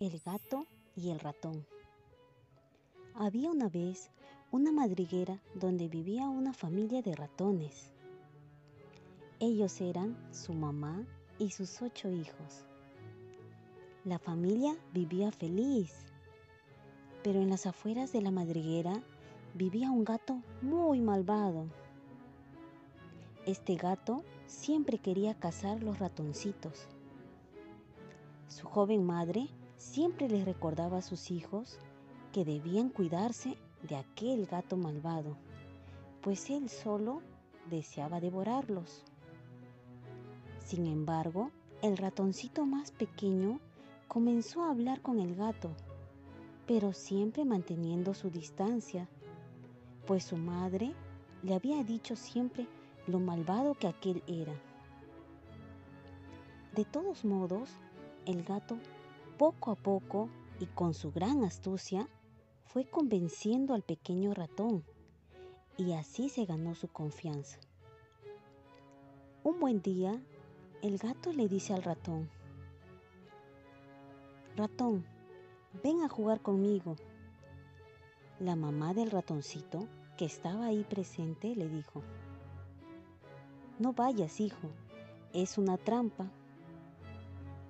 El gato y el ratón. Había una vez una madriguera donde vivía una familia de ratones. Ellos eran su mamá y sus ocho hijos. La familia vivía feliz, pero en las afueras de la madriguera vivía un gato muy malvado. Este gato siempre quería cazar los ratoncitos. Su joven madre siempre les recordaba a sus hijos que debían cuidarse de aquel gato malvado, pues él solo deseaba devorarlos. Sin embargo, el ratoncito más pequeño comenzó a hablar con el gato, pero siempre manteniendo su distancia, pues su madre le había dicho siempre lo malvado que aquel era. De todos modos, el gato poco a poco y con su gran astucia fue convenciendo al pequeño ratón y así se ganó su confianza. Un buen día, el gato le dice al ratón, Ratón, ven a jugar conmigo. La mamá del ratoncito, que estaba ahí presente, le dijo, No vayas, hijo, es una trampa.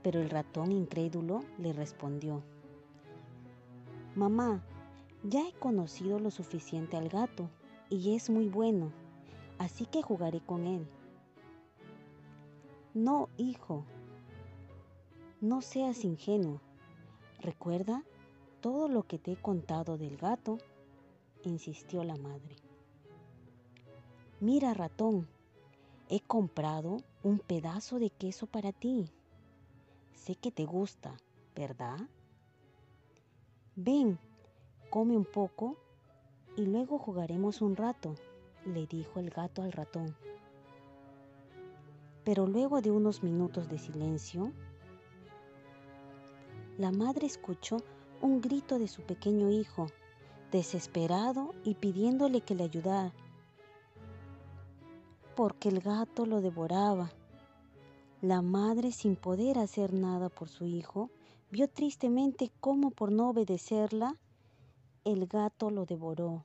Pero el ratón incrédulo le respondió, Mamá, ya he conocido lo suficiente al gato y es muy bueno, así que jugaré con él. No, hijo, no seas ingenuo. Recuerda todo lo que te he contado del gato, insistió la madre. Mira, ratón, he comprado un pedazo de queso para ti. Sé que te gusta, ¿verdad? Ven, come un poco y luego jugaremos un rato, le dijo el gato al ratón. Pero luego de unos minutos de silencio, la madre escuchó un grito de su pequeño hijo, desesperado y pidiéndole que le ayudara, porque el gato lo devoraba. La madre, sin poder hacer nada por su hijo, vio tristemente cómo por no obedecerla, el gato lo devoró.